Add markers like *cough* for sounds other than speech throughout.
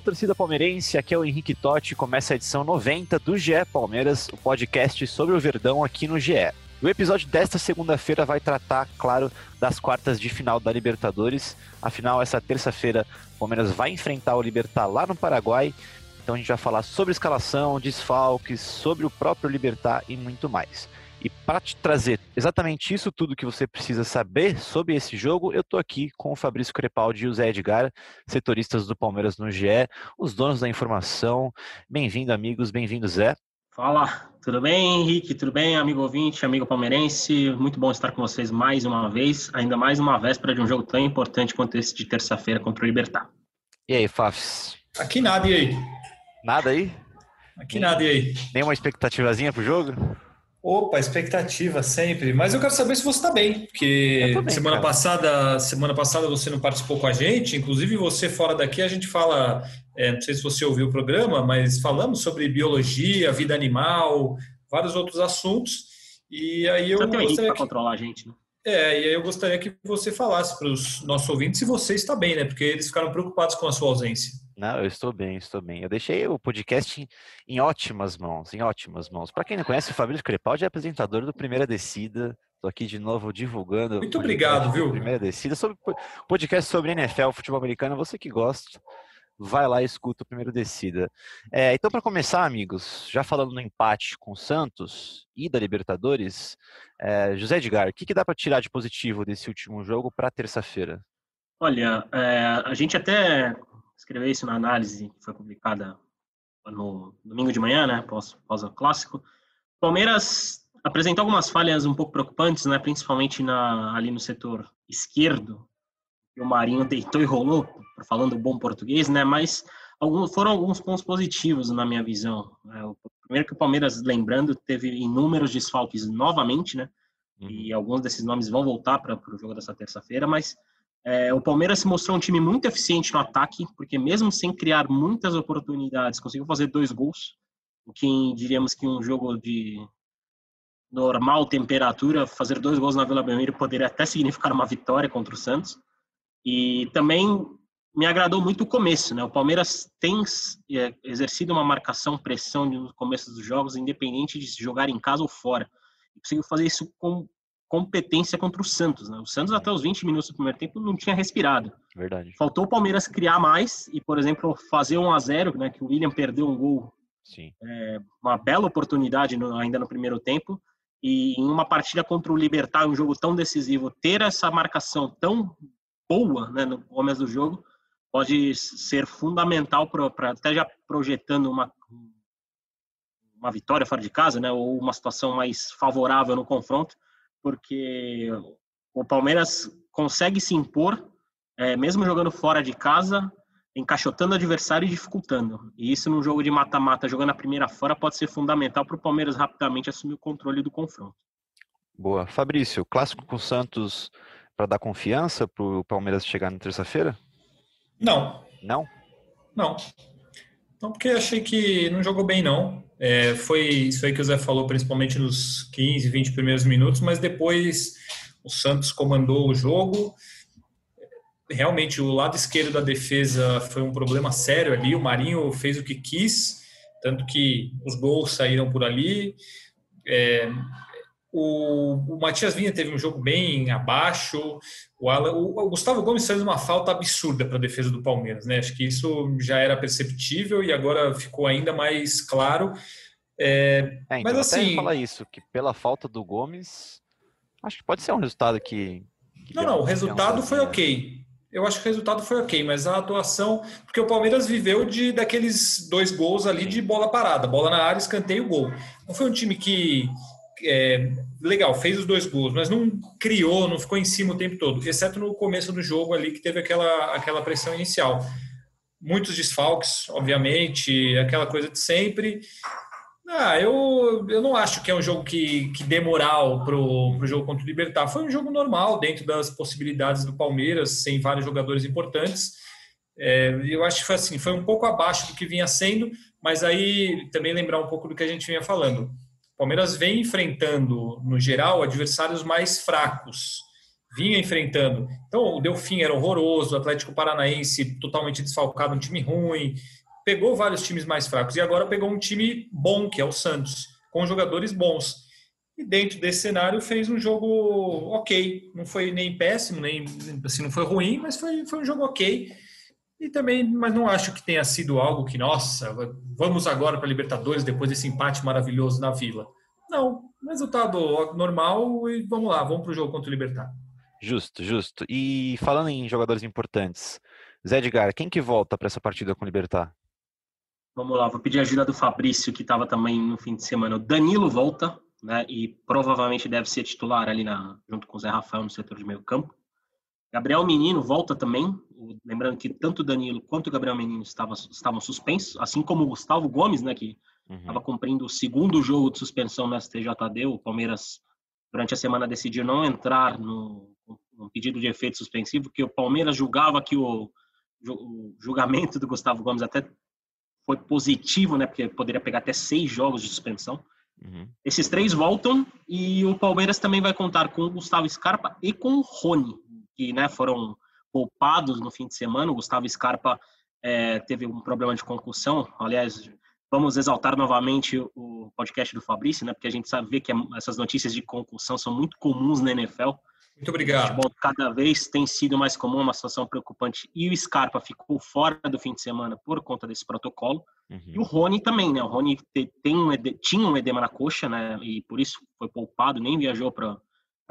Torcida palmeirense, aqui é o Henrique Totti, começa a edição 90 do GE Palmeiras, o podcast sobre o Verdão aqui no GE. O episódio desta segunda-feira vai tratar, claro, das quartas de final da Libertadores. Afinal, essa terça-feira, o Palmeiras vai enfrentar o Libertar lá no Paraguai. Então a gente vai falar sobre escalação, desfalques, sobre o próprio Libertar e muito mais. E para te trazer exatamente isso tudo que você precisa saber sobre esse jogo, eu estou aqui com o Fabrício Crepaldi e o Zé Edgar, setoristas do Palmeiras no GE, os donos da informação. Bem-vindo, amigos, bem-vindo, Zé. Fala, tudo bem, Henrique? Tudo bem, amigo ouvinte, amigo palmeirense? Muito bom estar com vocês mais uma vez, ainda mais uma véspera de um jogo tão importante quanto esse de terça-feira contra o Libertar. E aí, Fafs? Aqui nada, e aí? Nada aí? Aqui nada, e aí? Nenhuma expectativazinha pro jogo? Opa, expectativa sempre. Mas eu quero saber se você está bem, porque bem, semana cara. passada, semana passada você não participou com a gente. Inclusive você fora daqui a gente fala, é, não sei se você ouviu o programa, mas falamos sobre biologia, vida animal, vários outros assuntos. E aí eu Só tem gostaria que... controlar a gente, né? É, e aí eu gostaria que você falasse para os nossos ouvintes se você está bem, né? Porque eles ficaram preocupados com a sua ausência. Não, eu estou bem, estou bem. Eu deixei o podcast em, em ótimas mãos, em ótimas mãos. Para quem não conhece, o Fabrício Crepaldi é apresentador do Primeira Descida. Estou aqui de novo divulgando. Muito obrigado, viu? Primeira Descida, sobre podcast sobre NFL, futebol americano. Você que gosta, vai lá e escuta o Primeiro Descida. É, então, para começar, amigos, já falando no empate com o Santos e da Libertadores, é, José Edgar, o que, que dá para tirar de positivo desse último jogo para terça-feira? Olha, é, a gente até escreveu isso na análise que foi publicada no domingo de manhã, né, após, após o clássico. Palmeiras apresentou algumas falhas um pouco preocupantes, né, principalmente na, ali no setor esquerdo, que o Marinho deitou e rolou, falando bom português, né, mas alguns, foram alguns pontos positivos na minha visão. É, o primeiro que o Palmeiras, lembrando, teve inúmeros desfalques novamente, né, uhum. e alguns desses nomes vão voltar para o jogo dessa terça-feira, mas é, o Palmeiras se mostrou um time muito eficiente no ataque, porque mesmo sem criar muitas oportunidades, conseguiu fazer dois gols, o que diríamos que um jogo de normal temperatura, fazer dois gols na Vila Belmiro poderia até significar uma vitória contra o Santos. E também me agradou muito o começo, né? O Palmeiras tem é, exercido uma marcação, pressão no começo dos jogos, independente de se jogar em casa ou fora. E conseguiu fazer isso com competência contra o Santos. Né? O Santos, até os 20 minutos do primeiro tempo, não tinha respirado. Verdade. Faltou o Palmeiras criar mais e, por exemplo, fazer um a 0 né, que o William perdeu um gol. Sim. É, uma bela oportunidade no, ainda no primeiro tempo. E em uma partida contra o Libertar, um jogo tão decisivo, ter essa marcação tão boa né, no começo do jogo pode ser fundamental para até já projetando uma, uma vitória fora de casa, né, ou uma situação mais favorável no confronto porque o Palmeiras consegue se impor, é, mesmo jogando fora de casa, encaixotando o adversário e dificultando. E isso num jogo de mata-mata, jogando a primeira fora, pode ser fundamental para o Palmeiras rapidamente assumir o controle do confronto. Boa. Fabrício, clássico com o Santos para dar confiança para o Palmeiras chegar na terça-feira? Não. Não? Não. Não, porque achei que não jogou bem, não. É, foi isso aí que o Zé falou, principalmente nos 15, 20 primeiros minutos, mas depois o Santos comandou o jogo. Realmente, o lado esquerdo da defesa foi um problema sério ali. O Marinho fez o que quis, tanto que os gols saíram por ali. É, o, o Matias Vinha teve um jogo bem abaixo. O, Alan, o, o Gustavo Gomes fez uma falta absurda para a defesa do Palmeiras, né? Acho que isso já era perceptível e agora ficou ainda mais claro. É, é, então, mas assim, falar isso que pela falta do Gomes, acho que pode ser um resultado que. que não, não, o resultado foi ok. Eu acho que o resultado foi ok, mas a atuação, porque o Palmeiras viveu de daqueles dois gols ali de bola parada, bola na área, escanteio, gol. Não foi um time que é, legal, fez os dois gols, mas não criou, não ficou em cima o tempo todo, exceto no começo do jogo ali que teve aquela, aquela pressão inicial. Muitos desfalques, obviamente, aquela coisa de sempre. Ah, eu, eu não acho que é um jogo que, que dê moral pro, pro jogo contra o Libertar. Foi um jogo normal, dentro das possibilidades do Palmeiras, sem vários jogadores importantes. É, eu acho que foi assim, foi um pouco abaixo do que vinha sendo, mas aí também lembrar um pouco do que a gente vinha falando. Palmeiras vem enfrentando, no geral, adversários mais fracos. Vinha enfrentando. Então, o Delfim era horroroso, o Atlético Paranaense totalmente desfalcado, um time ruim. Pegou vários times mais fracos e agora pegou um time bom, que é o Santos, com jogadores bons. E dentro desse cenário fez um jogo ok. Não foi nem péssimo, nem assim, não foi ruim, mas foi, foi um jogo ok e também, mas não acho que tenha sido algo que, nossa, vamos agora para a Libertadores depois desse empate maravilhoso na Vila. Não, resultado normal e vamos lá, vamos para o jogo contra o Libertar. Justo, justo. E falando em jogadores importantes, Zé Edgar, quem que volta para essa partida com o Libertar? Vamos lá, vou pedir a ajuda do Fabrício, que estava também no fim de semana. O Danilo volta, né? E provavelmente deve ser titular ali na, junto com o Zé Rafael no setor de meio campo. Gabriel Menino volta também, lembrando que tanto o Danilo quanto o Gabriel Menino estavam, estavam suspensos, assim como o Gustavo Gomes, né, que estava uhum. cumprindo o segundo jogo de suspensão no STJD. O Palmeiras, durante a semana, decidiu não entrar no, no pedido de efeito suspensivo, porque o Palmeiras julgava que o, o julgamento do Gustavo Gomes até foi positivo, né, porque poderia pegar até seis jogos de suspensão. Uhum. Esses três voltam e o Palmeiras também vai contar com o Gustavo Scarpa e com o Rony, que né, foram poupados no fim de semana. O Gustavo Scarpa é, teve um problema de concussão. Aliás, vamos exaltar novamente o podcast do Fabrício, né, porque a gente sabe que essas notícias de concussão são muito comuns na NFL. Muito obrigado. Bom, cada vez tem sido mais comum, uma situação preocupante. E o Scarpa ficou fora do fim de semana por conta desse protocolo. Uhum. E o Rony também, né? O Rony tem um, tinha um edema na coxa, né? E por isso foi poupado, nem viajou para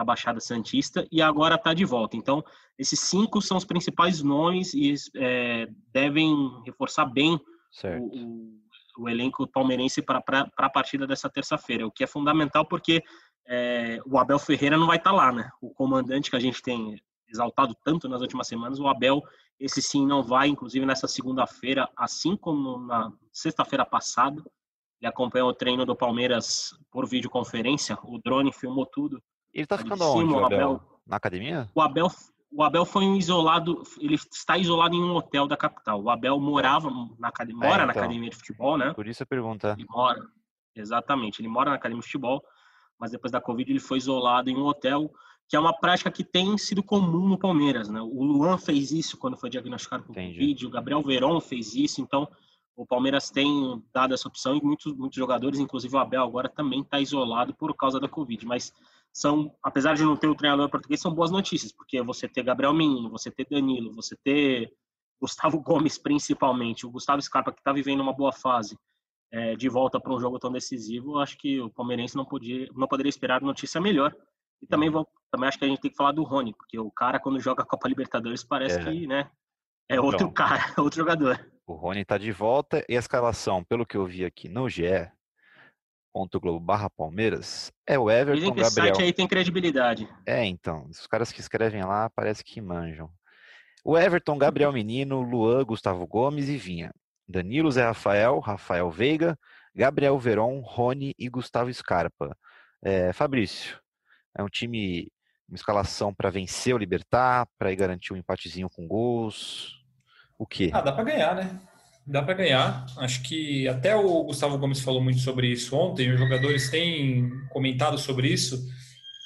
a Baixada Santista e agora está de volta. Então, esses cinco são os principais nomes e é, devem reforçar bem o, o, o, elenco palmeirense para a partida dessa terça-feira, o que é fundamental porque é, o Abel Ferreira não vai estar tá lá, né? O comandante que a gente tem exaltado tanto nas últimas semanas, o Abel, esse sim não vai, inclusive nessa segunda-feira, assim como na sexta-feira passada, ele acompanhou o treino do Palmeiras por videoconferência, o drone filmou tudo ele tá ficando onde, o Abel? Abel? Na academia? O Abel, o Abel foi um isolado, ele está isolado em um hotel da capital. O Abel morava na academia, é, mora é, então, na academia de futebol, né? Por isso a pergunta. Ele mora, exatamente, ele mora na academia de futebol, mas depois da Covid ele foi isolado em um hotel, que é uma prática que tem sido comum no Palmeiras, né? O Luan fez isso quando foi diagnosticado com Entendi. Covid, o Gabriel Veron fez isso, então o Palmeiras tem dado essa opção e muitos, muitos jogadores, inclusive o Abel agora também está isolado por causa da Covid, mas são, apesar de não ter o treinador português, são boas notícias, porque você ter Gabriel Menino, você ter Danilo, você ter Gustavo *laughs* Gomes principalmente, o Gustavo Scarpa que está vivendo uma boa fase, é, de volta para um jogo tão decisivo, acho que o palmeirense não, podia, não poderia esperar notícia melhor. E também, vou, também acho que a gente tem que falar do Rony, porque o cara, quando joga a Copa Libertadores, parece é. que né, é outro então, cara, é *laughs* outro jogador. O Rony está de volta e a escalação, pelo que eu vi aqui no GE, Globo barra Palmeiras é o Everton Dizem que Gabriel. site aí tem credibilidade. É, então, os caras que escrevem lá parece que manjam. O Everton, Gabriel Menino, Luan, Gustavo Gomes e Vinha. Danilo, Zé Rafael, Rafael Veiga, Gabriel Veron, Rony e Gustavo Scarpa. É, Fabrício, é um time, uma escalação para vencer o Libertar, para ir garantir um empatezinho com gols. O quê? Ah, dá para ganhar, né? Dá para ganhar. Acho que até o Gustavo Gomes falou muito sobre isso ontem, os jogadores têm comentado sobre isso.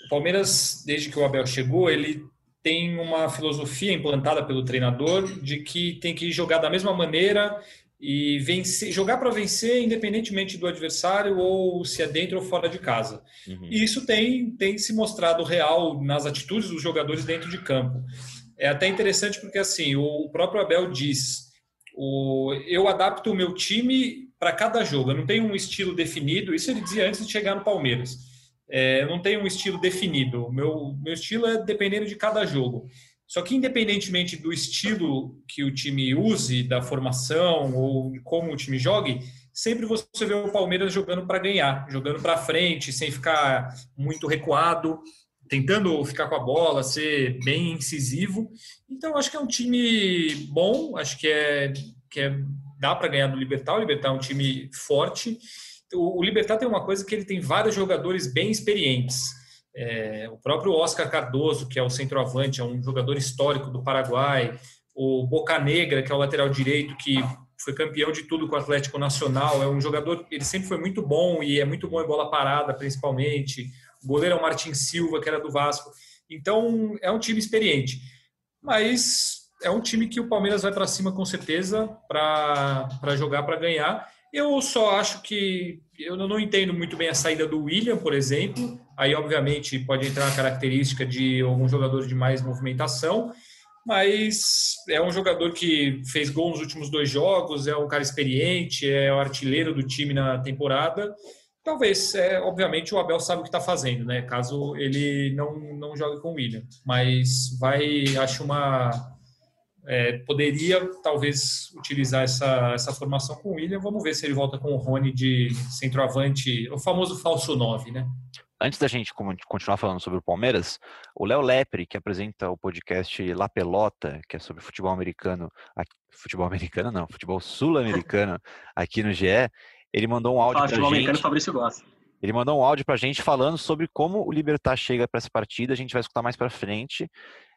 O Palmeiras, desde que o Abel chegou, ele tem uma filosofia implantada pelo treinador de que tem que jogar da mesma maneira e vencer, jogar para vencer independentemente do adversário ou se é dentro ou fora de casa. Uhum. E isso tem, tem se mostrado real nas atitudes dos jogadores dentro de campo. É até interessante porque assim o próprio Abel diz o, eu adapto o meu time para cada jogo. Eu não tenho um estilo definido. Isso ele dizia antes de chegar no Palmeiras. É, eu não tenho um estilo definido. Meu, meu estilo é dependendo de cada jogo. Só que, independentemente do estilo que o time use, da formação ou como o time jogue, sempre você vê o Palmeiras jogando para ganhar, jogando para frente, sem ficar muito recuado, tentando ficar com a bola, ser bem incisivo. Então, acho que é um time bom, acho que é, que é dá para ganhar do Libertar. O Libertar é um time forte. O, o Libertar tem uma coisa que ele tem vários jogadores bem experientes. É, o próprio Oscar Cardoso, que é o centroavante, é um jogador histórico do Paraguai. O Boca Negra, que é o lateral direito, que foi campeão de tudo com o Atlético Nacional. É um jogador, ele sempre foi muito bom e é muito bom em bola parada, principalmente. O goleiro é o Martin Silva, que era do Vasco. Então, é um time experiente. Mas é um time que o Palmeiras vai para cima com certeza para jogar para ganhar. Eu só acho que eu não entendo muito bem a saída do William, por exemplo. Aí, obviamente, pode entrar a característica de algum jogador de mais movimentação, mas é um jogador que fez gol nos últimos dois jogos, é um cara experiente, é o artilheiro do time na temporada. Talvez, é, obviamente, o Abel sabe o que está fazendo, né? Caso ele não, não jogue com o William. Mas vai, acho uma. É, poderia talvez utilizar essa, essa formação com o William. Vamos ver se ele volta com o Rony de centroavante, o famoso falso 9, né? Antes da gente continuar falando sobre o Palmeiras, o Léo Lepre, que apresenta o podcast La Pelota, que é sobre futebol americano, futebol americano não, futebol sul-americano *laughs* aqui no GE, ele mandou um áudio para gente. americano, Fabrício gosta. Ele mandou um áudio para a gente falando sobre como o Libertar chega para essa partida. A gente vai escutar mais para frente.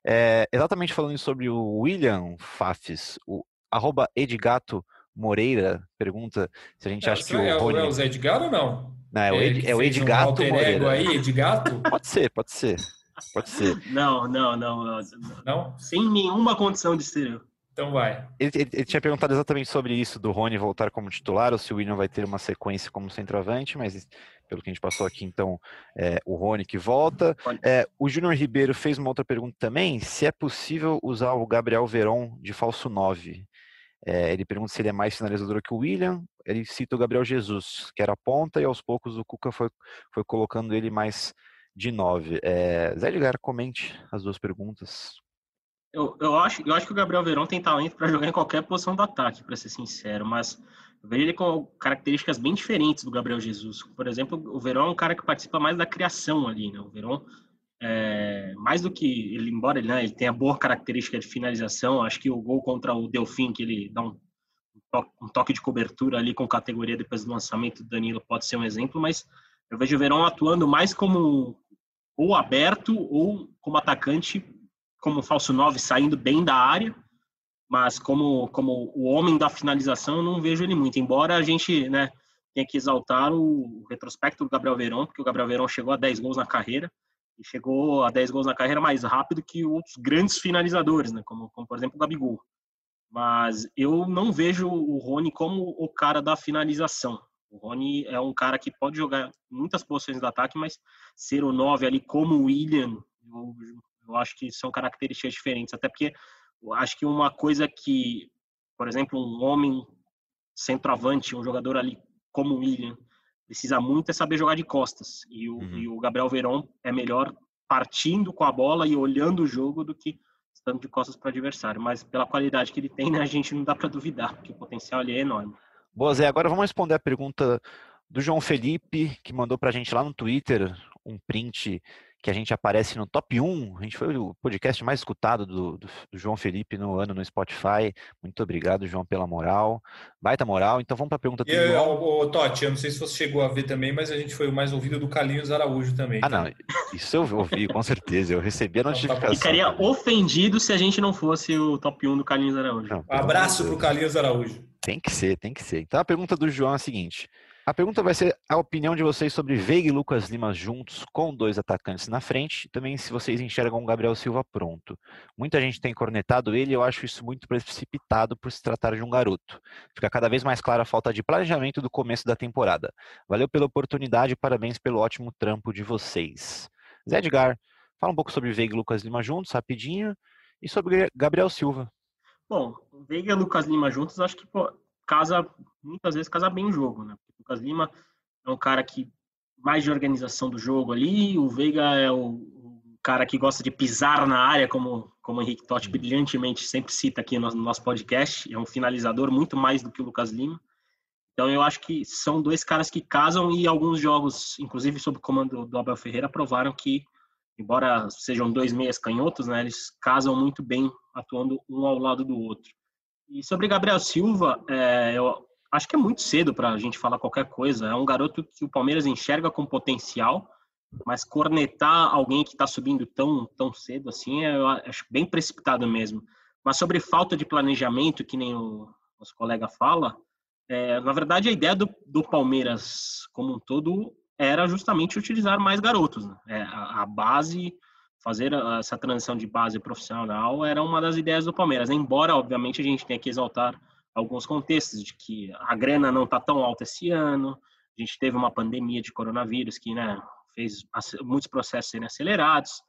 É, exatamente falando sobre o William Fafis, o arroba Edgato Moreira pergunta se a gente é, acha que o é, Rony... É o Zé Edgar ou não? Não, é o, Ed, é o Edgato um Moreira. aí, Edgato? *laughs* Pode ser, pode ser. Pode ser. Não, não, não, não. Não? Sem nenhuma condição de ser eu. Então vai. Ele, ele, ele, tinha perguntado exatamente sobre isso, do Rony voltar como titular, ou se o William vai ter uma sequência como centroavante, mas pelo que a gente passou aqui, então, é, o Rony que volta. É, o Júnior Ribeiro fez uma outra pergunta também, se é possível usar o Gabriel Veron de falso 9. É, ele pergunta se ele é mais finalizador que o William. Ele cita o Gabriel Jesus, que era ponta, e aos poucos o Cuca foi, foi colocando ele mais de 9. É, Zé Edgar, comente as duas perguntas. Eu, eu, acho, eu acho que o Gabriel Verão tem talento para jogar em qualquer posição do ataque, para ser sincero, mas eu vejo ele com características bem diferentes do Gabriel Jesus. Por exemplo, o Verão é um cara que participa mais da criação ali, né? O Verão, é, mais do que ele, embora ele, né, ele tenha boa característica de finalização, acho que o gol contra o Delfim, que ele dá um, um toque de cobertura ali com categoria depois do lançamento do Danilo, pode ser um exemplo, mas eu vejo o Verão atuando mais como ou aberto ou como atacante como falso 9 saindo bem da área, mas como, como o homem da finalização, eu não vejo ele muito. Embora a gente né, tenha que exaltar o, retrospecto do Gabriel Verón, porque o Gabriel Verón chegou a 10 gols na carreira, e chegou a 10 gols na carreira mais rápido que outros grandes finalizadores, né, como, como por exemplo o Gabigol. Mas eu não vejo o Rony como o cara da finalização. O Rony é um cara que pode jogar muitas posições do ataque, mas ser o 9 ali como o William, eu eu acho que são características diferentes, até porque eu acho que uma coisa que, por exemplo, um homem centroavante, um jogador ali como o William, precisa muito é saber jogar de costas. E o, uhum. e o Gabriel Verón é melhor partindo com a bola e olhando o jogo do que estando de costas para o adversário. Mas pela qualidade que ele tem, né, a gente não dá para duvidar, porque o potencial ali é enorme. Boa, Zé. Agora vamos responder a pergunta do João Felipe, que mandou para a gente lá no Twitter um print que a gente aparece no top 1. A gente foi o podcast mais escutado do, do, do João Felipe no ano no Spotify. Muito obrigado, João, pela moral. Baita moral. Então vamos para a pergunta do e, João. O, Totti, eu não sei se você chegou a ver também, mas a gente foi o mais ouvido do Carlinhos Araújo também. Ah, tá? não. Isso eu ouvi, com certeza. Eu recebi a tá notificação. Ficaria ofendido se a gente não fosse o top 1 do Carlinhos Araújo. Não, um abraço para o Carlinhos Araújo. Tem que ser, tem que ser. Então a pergunta do João é a seguinte. A pergunta vai ser a opinião de vocês sobre Veiga e Lucas Lima juntos, com dois atacantes na frente, também se vocês enxergam o Gabriel Silva pronto. Muita gente tem cornetado ele eu acho isso muito precipitado por se tratar de um garoto. Fica cada vez mais clara a falta de planejamento do começo da temporada. Valeu pela oportunidade e parabéns pelo ótimo trampo de vocês. Zé Edgar, fala um pouco sobre Veiga e Lucas Lima juntos, rapidinho, e sobre Gabriel Silva. Bom, Veiga e Lucas Lima juntos, acho que pô, casa, muitas vezes casa bem o jogo, né? Lucas Lima é um cara que mais de organização do jogo ali, o Veiga é o, o cara que gosta de pisar na área, como, como o Henrique Totti brilhantemente sempre cita aqui no, no nosso podcast, é um finalizador muito mais do que o Lucas Lima. Então eu acho que são dois caras que casam e alguns jogos, inclusive sob o comando do Abel Ferreira, provaram que, embora sejam dois meias canhotos, né, eles casam muito bem atuando um ao lado do outro. E sobre Gabriel Silva, é, eu acho que é muito cedo para a gente falar qualquer coisa. É um garoto que o Palmeiras enxerga com potencial, mas cornetar alguém que está subindo tão, tão cedo assim, eu acho bem precipitado mesmo. Mas sobre falta de planejamento, que nem o nosso colega fala, é, na verdade, a ideia do, do, Palmeiras como um todo era justamente utilizar mais garotos. Né? É, a, a, base, fazer essa transição de base profissional era uma das ideias do Palmeiras. Embora, obviamente, a gente tenha que exaltar alguns contextos de que a grana não está tão alta esse ano, a gente teve uma pandemia de coronavírus que né, fez muitos processos serem acelerados,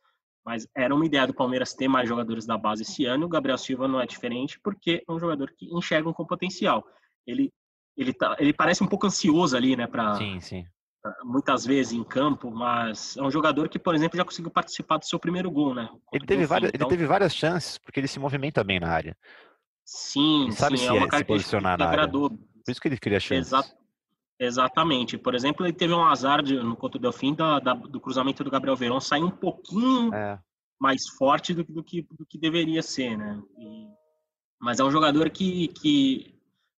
mas era uma ideia do Palmeiras ter mais jogadores da base esse ano. O Gabriel Silva não é diferente, porque é um jogador que enxerga com potencial. Ele ele, tá, ele parece um pouco ansioso ali, né? Sim. Muitas vezes em campo, mas é um jogador que, por exemplo, já conseguiu participar do seu primeiro gol, né? Ele teve, várias, então... ele teve várias chances, porque ele se movimenta bem na área. Sim, ele sabe sim, se, é uma é, se posicionar na área. Por isso que ele cria chances. Exa exatamente. Por exemplo, ele teve um azar de, no conto do fim da, da, do cruzamento do Gabriel Verón sair um pouquinho é. mais forte do, do, que, do que deveria ser, né? E, mas é um jogador que, que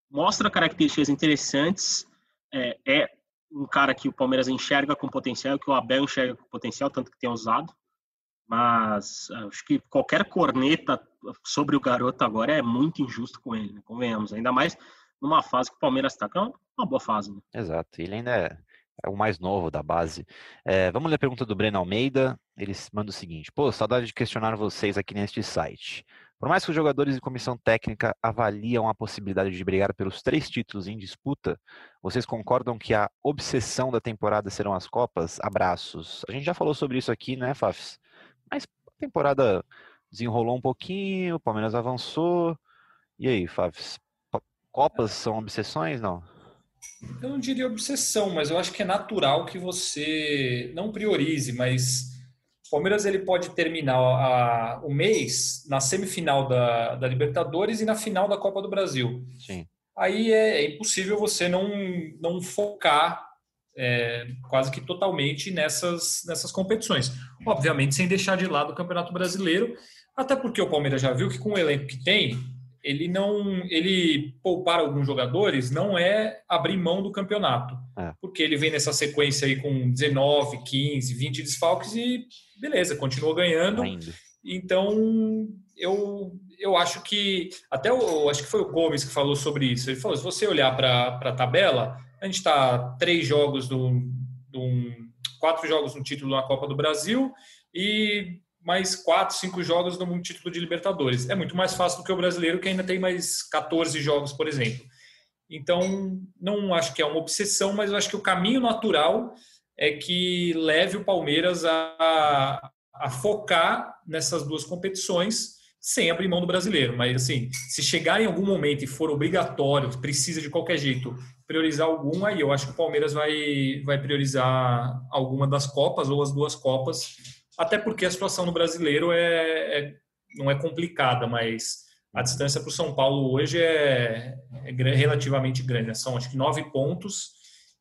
mostra características interessantes. É, é, um cara que o Palmeiras enxerga com potencial, que o Abel enxerga com potencial, tanto que tem usado. Mas acho que qualquer corneta sobre o garoto agora é muito injusto com ele, né? convenhamos. Ainda mais numa fase que o Palmeiras está, que é uma boa fase. Né? Exato. Ele ainda é, é o mais novo da base. É, vamos ler a pergunta do Breno Almeida. Ele manda o seguinte: Pô, saudade de questionar vocês aqui neste site. Por mais que os jogadores e comissão técnica avaliam a possibilidade de brigar pelos três títulos em disputa, vocês concordam que a obsessão da temporada serão as Copas? Abraços. A gente já falou sobre isso aqui, né, Fafs? Mas a temporada desenrolou um pouquinho, o Palmeiras avançou. E aí, Fafs? Copas são obsessões, não? Eu não diria obsessão, mas eu acho que é natural que você não priorize, mas o Palmeiras ele pode terminar a, o mês na semifinal da, da, Libertadores e na final da Copa do Brasil. Sim. Aí é, é impossível você não, não focar é, quase que totalmente nessas, nessas competições. Obviamente, sem deixar de lado o Campeonato Brasileiro, até porque o Palmeiras já viu que com o elenco que tem, ele não ele poupar alguns jogadores não é abrir mão do campeonato. É. Porque ele vem nessa sequência aí com 19, 15, 20 desfalques e beleza, continua ganhando. Ainda. Então, eu, eu acho que até o acho que foi o Gomes que falou sobre isso. Ele falou: se você olhar para a tabela, a gente está três jogos do, do quatro jogos no título na Copa do Brasil e mais quatro, cinco jogos no título de Libertadores. É muito mais fácil do que o brasileiro, que ainda tem mais 14 jogos, por exemplo. Então, não acho que é uma obsessão, mas eu acho que o caminho natural é que leve o Palmeiras a, a focar nessas duas competições sem abrir mão do brasileiro. Mas, assim, se chegar em algum momento e for obrigatório, precisa de qualquer jeito priorizar algum, aí eu acho que o Palmeiras vai, vai priorizar alguma das Copas ou as duas Copas até porque a situação no brasileiro é, é não é complicada, mas a distância para o São Paulo hoje é, é, relativamente grande. Né? São acho que nove pontos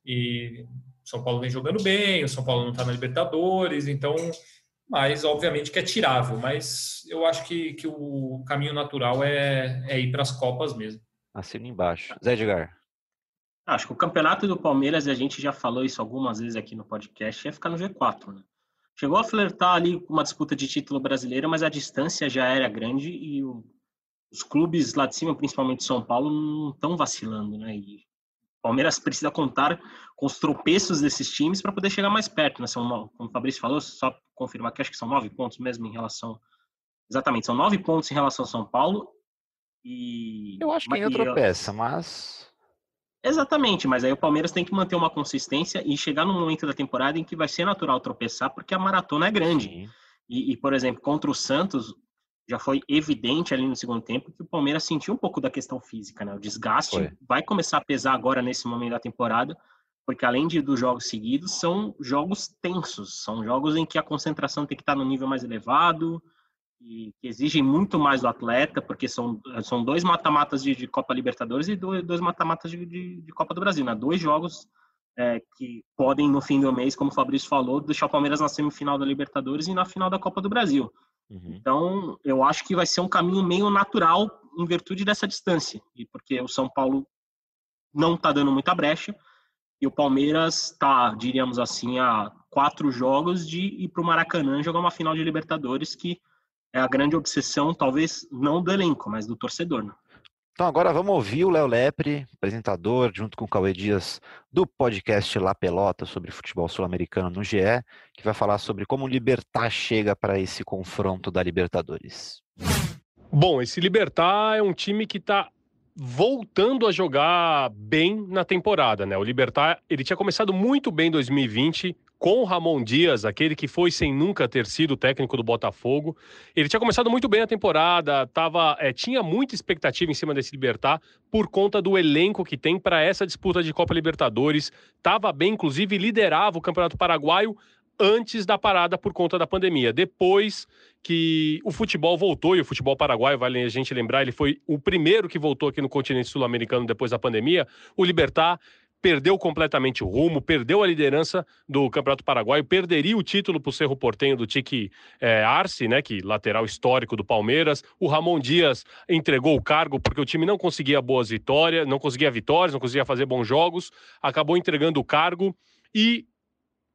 e o São Paulo vem jogando bem, o São Paulo não está na Libertadores, então, mas obviamente que é tirável. Mas eu acho que, que o caminho natural é, é ir para as Copas mesmo. Assino embaixo. Zé Edgar. Acho que o campeonato do Palmeiras, e a gente já falou isso algumas vezes aqui no podcast, é ficar no G4, né? Chegou a flertar ali com uma disputa de título brasileiro, mas a distância já era grande e o, os clubes lá de cima, principalmente São Paulo, não estão vacilando, né? E o Palmeiras precisa contar com os tropeços desses times para poder chegar mais perto, né? São, como o Fabrício falou, só confirmar que acho que são nove pontos mesmo em relação. Exatamente, são nove pontos em relação ao São Paulo. E... Eu acho que ainda tropeça, mas Exatamente, mas aí o Palmeiras tem que manter uma consistência e chegar num momento da temporada em que vai ser natural tropeçar, porque a maratona é grande. E, e, por exemplo, contra o Santos, já foi evidente ali no segundo tempo que o Palmeiras sentiu um pouco da questão física, né? O desgaste foi. vai começar a pesar agora nesse momento da temporada, porque além de dos jogos seguidos, são jogos tensos, são jogos em que a concentração tem que estar no nível mais elevado, que, que exigem muito mais do atleta, porque são, são dois mata-matas de, de, Copa Libertadores e dois, mata-matas de, de, de, Copa do Brasil, né? Dois jogos é, que podem, no fim do mês, como o Fabrício falou, deixar o Palmeiras na semifinal da Libertadores e na final da Copa do Brasil. Uhum. Então, eu acho que vai ser um caminho meio natural em virtude dessa distância, e porque o São Paulo não está dando muita brecha, e o Palmeiras está, diríamos assim, a quatro jogos de ir para o Maracanã jogar uma final de Libertadores que é a grande obsessão, talvez não do elenco, mas do torcedor. Né? Então agora vamos ouvir o Léo Lepre, apresentador, junto com o Cauê Dias, do podcast La Pelota sobre futebol sul-americano no GE, que vai falar sobre como o Libertar chega para esse confronto da Libertadores. Bom, esse Libertar é um time que está voltando a jogar bem na temporada, né? O Libertar, ele tinha começado muito bem em 2020, com Ramon Dias, aquele que foi sem nunca ter sido técnico do Botafogo. Ele tinha começado muito bem a temporada, tava, é, tinha muita expectativa em cima desse Libertar por conta do elenco que tem para essa disputa de Copa Libertadores. Tava bem, inclusive liderava o Campeonato Paraguaio antes da parada por conta da pandemia. Depois que o futebol voltou, e o futebol paraguaio, vale a gente lembrar, ele foi o primeiro que voltou aqui no continente sul-americano depois da pandemia, o Libertar perdeu completamente o rumo, perdeu a liderança do Campeonato Paraguaio, perderia o título para o Cerro Portenho do Tique é, Arce, né, que lateral histórico do Palmeiras. O Ramon Dias entregou o cargo porque o time não conseguia boas vitórias, não conseguia vitórias, não conseguia fazer bons jogos, acabou entregando o cargo e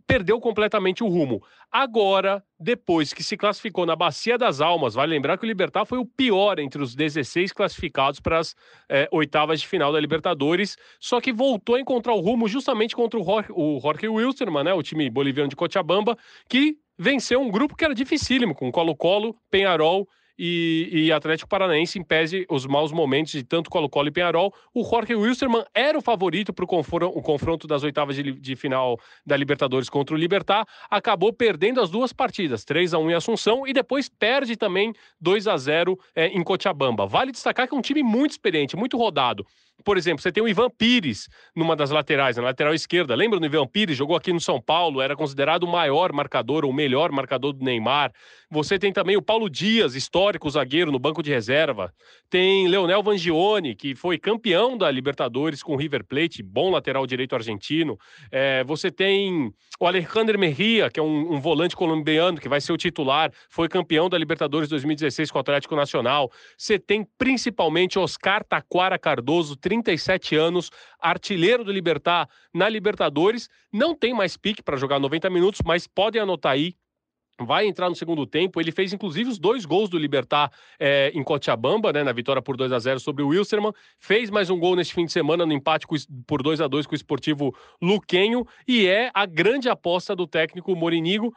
perdeu completamente o rumo. Agora, depois que se classificou na Bacia das Almas, vale lembrar que o Libertar foi o pior entre os 16 classificados para as é, oitavas de final da Libertadores, só que voltou a encontrar o rumo justamente contra o Jorge, o Jorge Wilstermann, né, o time boliviano de Cochabamba, que venceu um grupo que era dificílimo, com Colo-Colo, Penharol e, e, Atlético Paranaense em pese os maus momentos de tanto Colo-Colo e Penharol. O Jorge Wilstermann era o favorito para o confronto das oitavas de, de, final da Libertadores contra o Libertar. Acabou perdendo as duas partidas, 3 a 1 em Assunção e depois perde também 2 a 0 é, em Cochabamba. Vale destacar que é um time muito experiente, muito rodado. Por exemplo, você tem o Ivan Pires numa das laterais, na lateral esquerda. Lembra do Ivan Pires? Jogou aqui no São Paulo, era considerado o maior marcador, o melhor marcador do Neymar. Você tem também o Paulo Dias, histórico zagueiro no banco de reserva. Tem Leonel Vangione, que foi campeão da Libertadores com o River Plate, bom lateral direito argentino. É, você tem o Alejandro Merria, que é um, um, volante colombiano, que vai ser o titular, foi campeão da Libertadores 2016 com o Atlético Nacional. Você tem principalmente Oscar Taquara Cardoso, 37 anos, artilheiro do Libertar na Libertadores. Não tem mais pique para jogar 90 minutos, mas podem anotar aí vai entrar no segundo tempo. Ele fez inclusive os dois gols do Libertar é, em Cochabamba, né, na vitória por 2 a 0 sobre o Wilstermann. Fez mais um gol neste fim de semana no empate com, por 2 a 2 com o esportivo Luquenho e é a grande aposta do técnico Morinigo.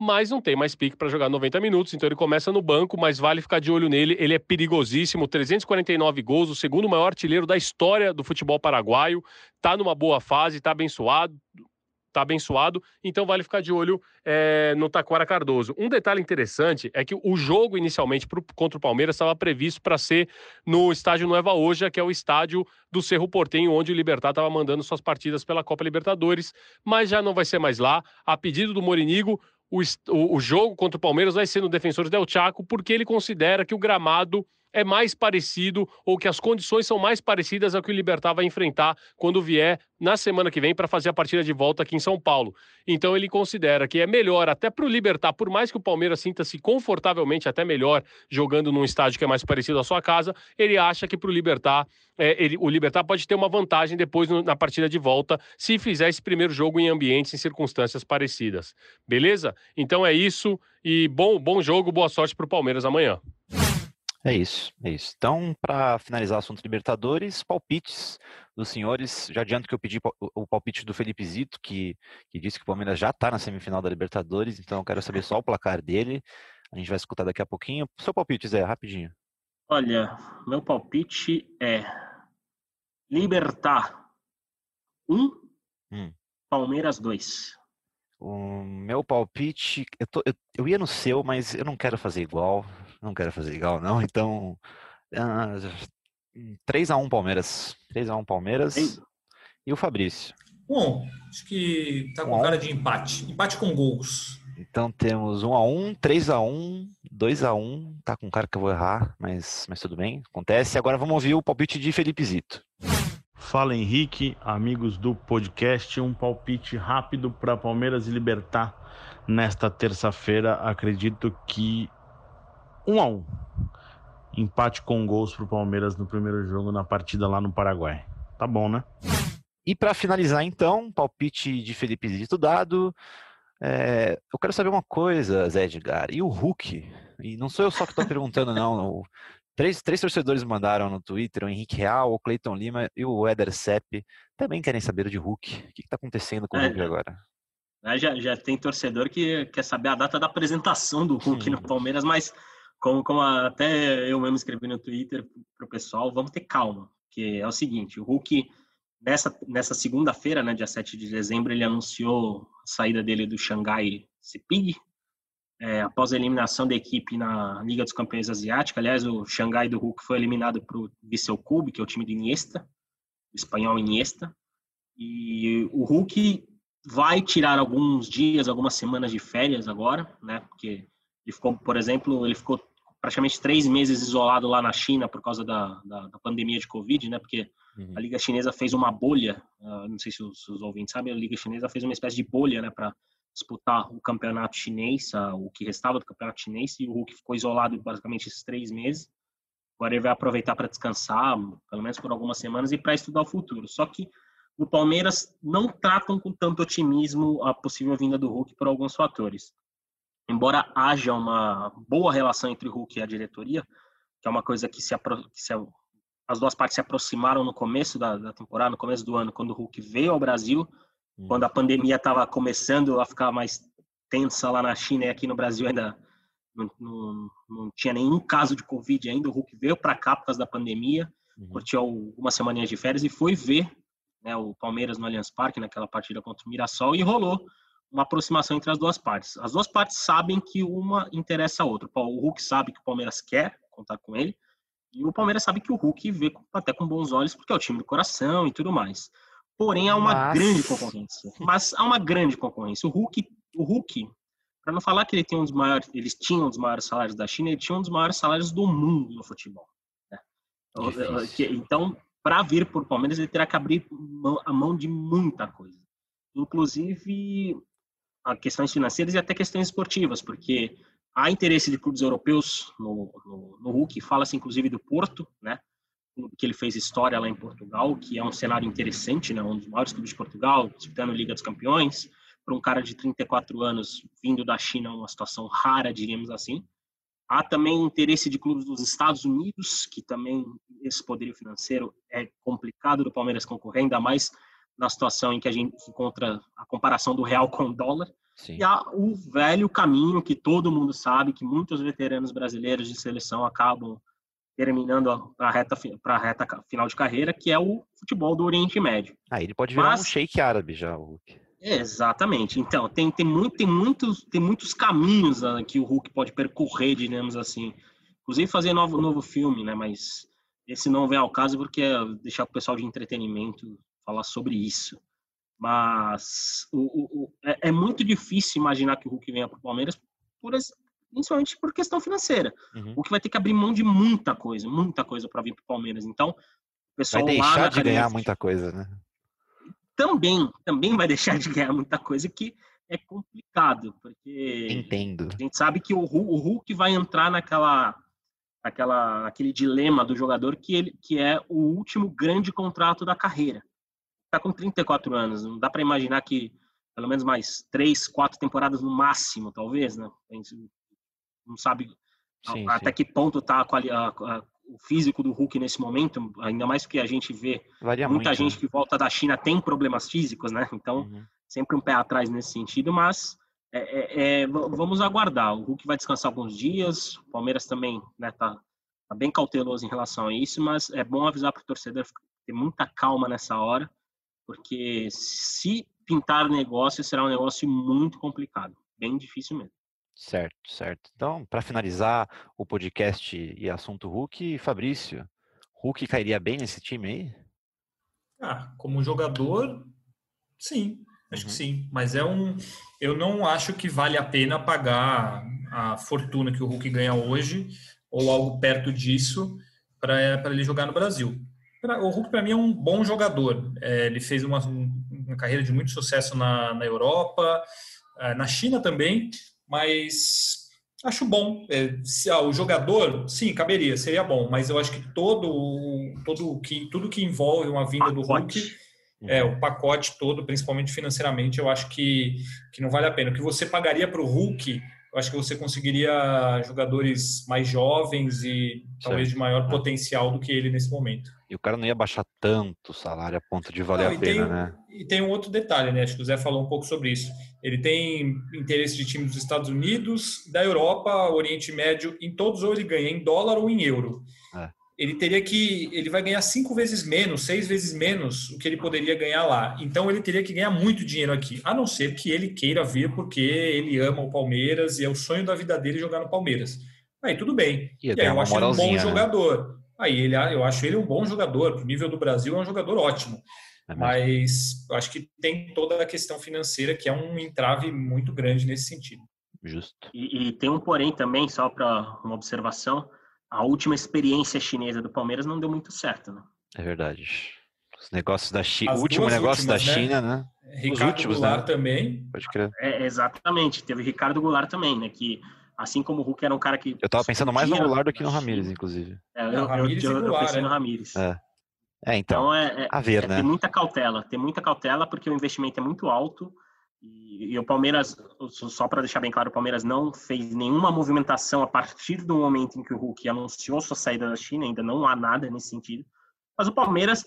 Mas não tem mais pique para jogar 90 minutos, então ele começa no banco, mas vale ficar de olho nele. Ele é perigosíssimo, 349 gols, o segundo maior artilheiro da história do futebol paraguaio. Tá numa boa fase, tá abençoado, tá abençoado, então vale ficar de olho é, no Taquara Cardoso. Um detalhe interessante é que o jogo inicialmente pro, contra o Palmeiras estava previsto para ser no estádio Nueva Oja, que é o estádio do Cerro Portenho, onde o Libertar estava mandando suas partidas pela Copa Libertadores, mas já não vai ser mais lá. A pedido do Morinigo, o, o, jogo contra o Palmeiras vai ser no Defensores del Chaco, porque ele considera que o gramado é mais parecido ou que as condições são mais parecidas ao que o Libertar vai enfrentar quando vier na semana que vem para fazer a partida de volta aqui em São Paulo. Então ele considera que é melhor até para o Libertar, por mais que o Palmeiras sinta-se confortavelmente até melhor jogando num estádio que é mais parecido à sua casa, ele acha que para o Libertar, é, ele, o Libertar pode ter uma vantagem depois no, na partida de volta se fizer esse primeiro jogo em ambientes em circunstâncias parecidas. Beleza? Então é isso e bom, bom jogo, boa sorte para o Palmeiras amanhã. É isso, é isso. Então, para finalizar o assunto Libertadores, palpites dos senhores. Já adianto que eu pedi o palpite do Felipe Zito, que, que disse que o Palmeiras já está na semifinal da Libertadores, então eu quero saber só o placar dele. A gente vai escutar daqui a pouquinho. Seu palpite, Zé, rapidinho. Olha, meu palpite é Libertar 1, um, hum. Palmeiras 2. O meu palpite, eu, tô, eu, eu, ia no seu, mas eu não quero fazer igual não quero fazer igual, não. *laughs* Então, uh, 3x1 Palmeiras. 3x1 Palmeiras. Ei. E o Fabrício? Bom, acho que tá com um cara de empate. Empate com gols. Então temos 1x1, 3x1, 2 a 1 tá com cara que eu vou errar, mas, mas tudo bem, acontece. Agora vamos ouvir o palpite de Felipe Zito. Fala Henrique, amigos do podcast, um palpite rápido para Palmeiras e Libertar nesta terça-feira. Acredito que 1 a 1. Empate com gols para o Palmeiras no primeiro jogo na partida lá no Paraguai. Tá bom, né? E para finalizar, então, palpite de Felipe Zito dado. É, eu quero saber uma coisa, Zé Edgar. E o Hulk? E não sou eu só que estou perguntando, não. O, três, três torcedores mandaram no Twitter, o Henrique Real, o Cleiton Lima e o Eder Sepp. Também querem saber de Hulk. O que está acontecendo com o Hulk é, agora? Já, já tem torcedor que quer saber a data da apresentação do Hulk no Palmeiras, mas como, como até eu mesmo escrevi no Twitter para o pessoal, vamos ter calma. Que é o seguinte, o Hulk Nessa, nessa segunda-feira, né, dia 7 de dezembro, ele anunciou a saída dele do Xangai Sepig, é, após a eliminação da equipe na Liga dos Campeões Asiática. Aliás, o Xangai do Hulk foi eliminado para o Vissel Kobe, que é o time do Iniesta, espanhol Iniesta. E o Hulk vai tirar alguns dias, algumas semanas de férias agora, né? Porque ele ficou, por exemplo, ele ficou praticamente três meses isolado lá na China por causa da, da, da pandemia de Covid, né? Porque Uhum. A Liga Chinesa fez uma bolha, uh, não sei se os, os, ouvintes sabem, a Liga Chinesa fez uma espécie de bolha, né, para disputar o campeonato chinês, uh, o que restava do campeonato chinês, e o Hulk ficou isolado basicamente esses três meses. Agora ele vai aproveitar para descansar, pelo menos por algumas semanas, e para estudar o futuro. Só que o Palmeiras não tratam com tanto otimismo a possível vinda do Hulk por alguns fatores. Embora haja uma boa relação entre o Hulk e a diretoria, que é uma coisa que se, que se as duas partes se aproximaram no começo da, da, temporada, no começo do ano, quando o Hulk veio ao Brasil, hum. quando a pandemia estava começando a ficar mais tensa lá na China e aqui no Brasil ainda não, não, não tinha nenhum caso de Covid ainda. O Hulk veio para cá por causa da pandemia, uhum. curtiu algumas semaninhas de férias e foi ver né, o Palmeiras no Allianz Parque, naquela partida contra o Mirassol, e rolou uma aproximação entre as duas partes. As duas partes sabem que uma interessa a outra. O Hulk sabe que o Palmeiras quer contar com ele, e o Palmeiras sabe que o Hulk vê até com bons olhos, porque é o time do coração e tudo mais. Porém, há uma Mas... grande concorrência. Mas há uma grande concorrência. O Hulk, o Hulk para não falar que ele tem um dos maiores, eles tinham um dos maiores salários da China, ele tinha um dos maiores salários do mundo no futebol. Né? Então, para vir por Palmeiras, ele terá que abrir a mão de muita coisa. Inclusive, questões financeiras e até questões esportivas, porque Há interesse de clubes europeus no, no, no Hulk, fala-se inclusive do Porto, né? que ele fez história lá em Portugal, que é um cenário interessante, né? um dos maiores clubes de Portugal, disputando Liga dos Campeões, para um cara de 34 anos vindo da China, uma situação rara, diríamos assim. Há também interesse de clubes dos Estados Unidos, que também esse poderio financeiro é complicado do Palmeiras concorrer, ainda mais na situação em que a gente encontra a comparação do real com o dólar. Sim. E há o velho caminho que todo mundo sabe, que muitos veteranos brasileiros de seleção acabam terminando para a reta, pra reta final de carreira, que é o futebol do Oriente Médio. Ah, ele pode virar Mas, um shake árabe já, o Hulk. Exatamente. Então, tem, tem, muito, tem, muitos, tem muitos caminhos uh, que o Hulk pode percorrer, digamos assim. Inclusive fazer novo, novo filme, né? Mas esse não vem ao caso porque é deixar o pessoal de entretenimento falar sobre isso. Mas o, o, é, é, muito difícil imaginar que o Hulk venha para o Palmeiras, por, principalmente por questão financeira. Uhum. O que vai ter que abrir mão de muita coisa, muita coisa para vir para o Palmeiras. Então, o pessoal vai deixar de ganhar muita coisa, né? Também, também vai *laughs* deixar de ganhar muita coisa que é complicado, porque Entendo. a gente sabe que o, Hulk vai entrar naquela, naquela, naquele dilema do jogador que ele que é o último grande contrato da carreira está com 34 anos, não dá para imaginar que pelo menos mais três, quatro temporadas no máximo, talvez, né? A gente não sabe sim, até sim. que ponto está o físico do Hulk nesse momento, ainda mais porque a gente vê Varia muita muito, gente né? que volta da China tem problemas físicos, né? Então, uhum. sempre um pé atrás nesse sentido, mas é, é, é, vamos aguardar. O Hulk vai descansar alguns dias, o Palmeiras também né, tá, tá bem cauteloso em relação a isso, mas é bom avisar para o torcedor ter muita calma nessa hora, porque se pintar negócio será um negócio muito complicado, bem difícil mesmo. Certo, certo. Então, para finalizar o podcast e assunto Hulk, Fabrício, Hulk cairia bem nesse time aí? Ah, como jogador, sim, acho uhum. que sim. Mas é um. Eu não acho que vale a pena pagar a fortuna que o Hulk ganha hoje, ou algo perto disso, para ele jogar no Brasil. O Hulk, para mim, é um bom jogador. É, ele fez uma, uma, carreira de muito sucesso na, na Europa, é, na China também, mas acho bom. É, se, ah, o jogador, sim, caberia, seria bom, mas eu acho que todo, todo que, tudo que envolve uma vinda do Hulk, é, o pacote todo, principalmente financeiramente, eu acho que, que não vale a pena. O que você pagaria para o Hulk eu acho que você conseguiria jogadores mais jovens e talvez de maior é. potencial do que ele nesse momento. E o cara não ia baixar tanto o salário a ponto de valer não, a pena, tem, né? E tem um outro detalhe, né? Acho que o Zé falou um pouco sobre isso. Ele tem interesse de time dos Estados Unidos, da Europa, Oriente Médio, em todos ou ele ganha em dólar ou em euro. Ele teria que ele vai ganhar cinco vezes menos, seis vezes menos o que ele poderia ganhar lá. Então ele teria que ganhar muito dinheiro aqui, a não ser que ele queira vir porque ele ama o Palmeiras e é o sonho da vida dele jogar no Palmeiras. Aí tudo bem. E, e aí eu acho ele um bom né? jogador. Aí ele, eu acho ele um bom jogador. Pro nível do Brasil é um jogador ótimo. É Mas eu acho que tem toda a questão financeira que é um entrave muito grande nesse sentido. Justo. E, e tem um porém também, só para uma observação a última experiência chinesa do Palmeiras não deu muito certo, né? É verdade. Os negócios da China, o último negócio últimas, da né? China, né? Ricardo Os últimos, Goulart né? também. Pode crer. É, exatamente, teve Ricardo Goulart também, né? Que assim como o Hulk era um cara que. Eu tava pensando mais no Goulart do que no Ramires, inclusive. É, eu, eu, eu, eu, pensei no Ramires. É. É, então, então é, é, a ver, é né? Tem muita cautela, tem muita cautela porque o investimento é muito alto e, e o Palmeiras, só para deixar bem claro, o Palmeiras não fez nenhuma movimentação a partir do momento em que o Hulk anunciou sua saída da China, ainda não há nada nesse sentido. Mas o Palmeiras,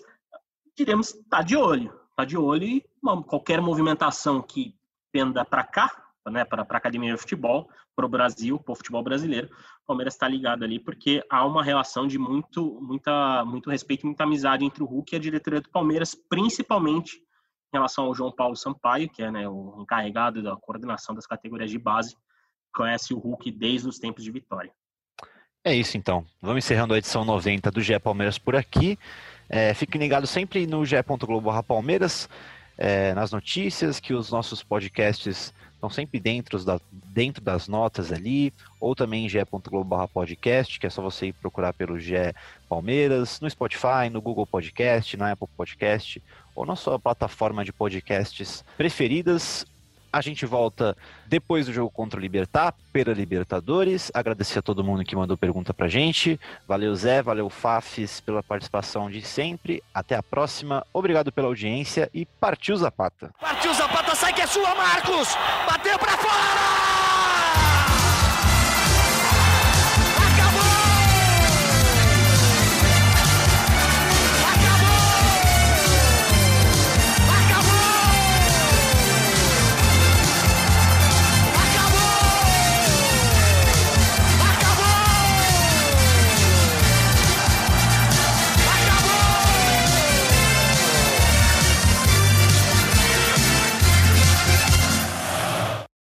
diremos, está de olho, está de olho e uma, qualquer movimentação que tenda para cá, né, para a academia de futebol, para o Brasil, para o futebol brasileiro, o Palmeiras está ligado ali porque há uma relação de muito, muita, muito respeito, muita amizade entre o Hulk e a diretoria do Palmeiras, principalmente relação ao João Paulo Sampaio, que é né, o encarregado da coordenação das categorias de base, conhece o Hulk desde os tempos de Vitória. É isso então. Vamos encerrando a edição 90 do GE Palmeiras por aqui. É, fiquem ligados sempre no ge.globo Palmeiras, é, nas notícias, que os nossos podcasts estão sempre dentro, da, dentro das notas ali, ou também em ge.globo podcast, que é só você ir procurar pelo GE Palmeiras, no Spotify, no Google Podcast, na Apple Podcast ou na sua plataforma de podcasts preferidas. A gente volta depois do jogo contra o Libertar, pela Libertadores. Agradecer a todo mundo que mandou pergunta pra gente. Valeu, Zé, valeu, Fafis, pela participação de sempre. Até a próxima. Obrigado pela audiência e partiu Zapata. Partiu Zapata, sai que é sua, Marcos! Bateu pra fora!